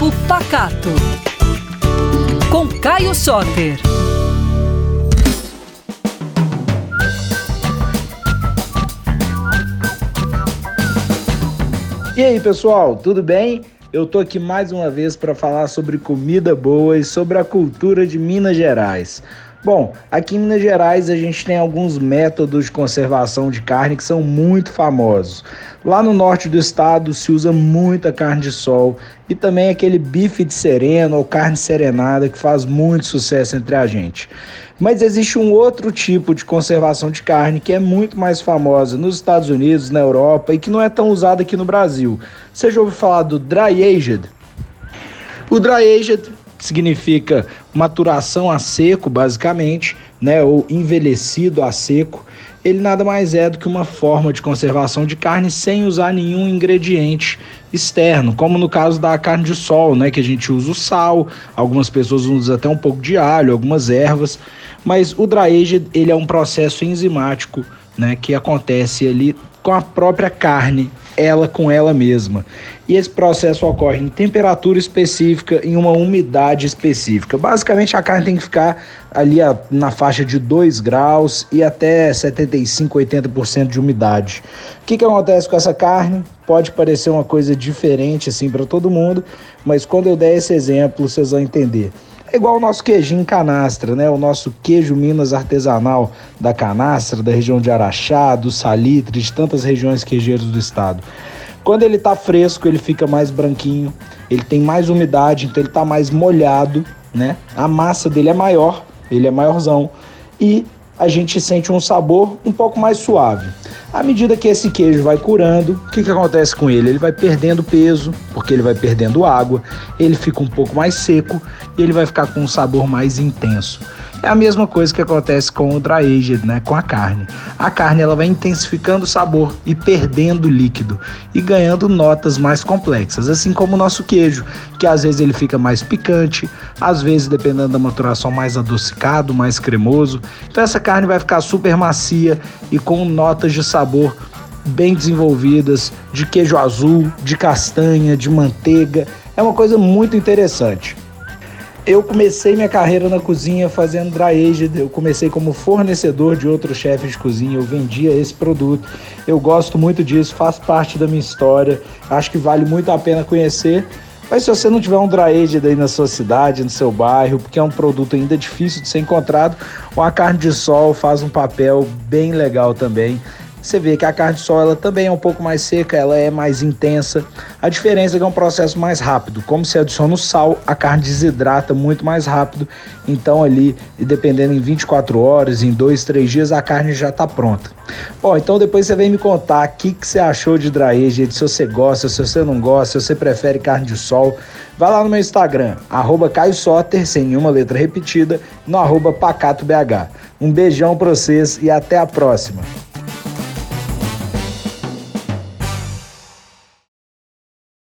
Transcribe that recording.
Papo Pacato. Com Caio Soter. E aí, pessoal, tudo bem? Eu tô aqui mais uma vez para falar sobre comida boa e sobre a cultura de Minas Gerais. Bom, aqui em Minas Gerais a gente tem alguns métodos de conservação de carne que são muito famosos. Lá no norte do estado se usa muita carne de sol e também aquele bife de sereno ou carne serenada que faz muito sucesso entre a gente. Mas existe um outro tipo de conservação de carne que é muito mais famosa nos Estados Unidos, na Europa e que não é tão usada aqui no Brasil. Você já ouviu falar do dry aged? O dry aged significa maturação a seco, basicamente, né, ou envelhecido a seco. Ele nada mais é do que uma forma de conservação de carne sem usar nenhum ingrediente externo, como no caso da carne de sol, né, que a gente usa o sal, algumas pessoas usam até um pouco de alho, algumas ervas, mas o dry aged, ele é um processo enzimático, né, que acontece ali com a própria carne, ela com ela mesma. E esse processo ocorre em temperatura específica, em uma umidade específica. Basicamente, a carne tem que ficar ali na faixa de 2 graus e até 75, 80% de umidade. O que, que acontece com essa carne? Pode parecer uma coisa diferente assim para todo mundo, mas quando eu der esse exemplo, vocês vão entender. É igual o nosso queijinho canastra, né? O nosso queijo Minas artesanal da canastra, da região de Araxá, do Salitre, de tantas regiões queijeiras do estado. Quando ele tá fresco, ele fica mais branquinho, ele tem mais umidade, então ele tá mais molhado, né? A massa dele é maior, ele é maiorzão e a gente sente um sabor um pouco mais suave. À medida que esse queijo vai curando, o que, que acontece com ele? Ele vai perdendo peso, porque ele vai perdendo água, ele fica um pouco mais seco e ele vai ficar com um sabor mais intenso. É a mesma coisa que acontece com o dry aged, né, com a carne. A carne ela vai intensificando o sabor e perdendo líquido e ganhando notas mais complexas, assim como o nosso queijo, que às vezes ele fica mais picante, às vezes dependendo da maturação mais adocicado, mais cremoso. Então essa carne vai ficar super macia e com notas de sabor bem desenvolvidas, de queijo azul, de castanha, de manteiga. É uma coisa muito interessante. Eu comecei minha carreira na cozinha fazendo dry aged. Eu comecei como fornecedor de outros chefes de cozinha. Eu vendia esse produto. Eu gosto muito disso, faz parte da minha história. Acho que vale muito a pena conhecer. Mas se você não tiver um dry aged aí na sua cidade, no seu bairro, porque é um produto ainda difícil de ser encontrado, uma carne de sol faz um papel bem legal também você vê que a carne de sol ela também é um pouco mais seca, ela é mais intensa. A diferença é que é um processo mais rápido. Como se adiciona o sal, a carne desidrata muito mais rápido. Então ali, dependendo em 24 horas, em 2, 3 dias, a carne já está pronta. Bom, então depois você vem me contar o que, que você achou de dry se você gosta, se você não gosta, se você prefere carne de sol. Vai lá no meu Instagram, arroba sem nenhuma letra repetida, no arroba PacatoBH. Um beijão para vocês e até a próxima.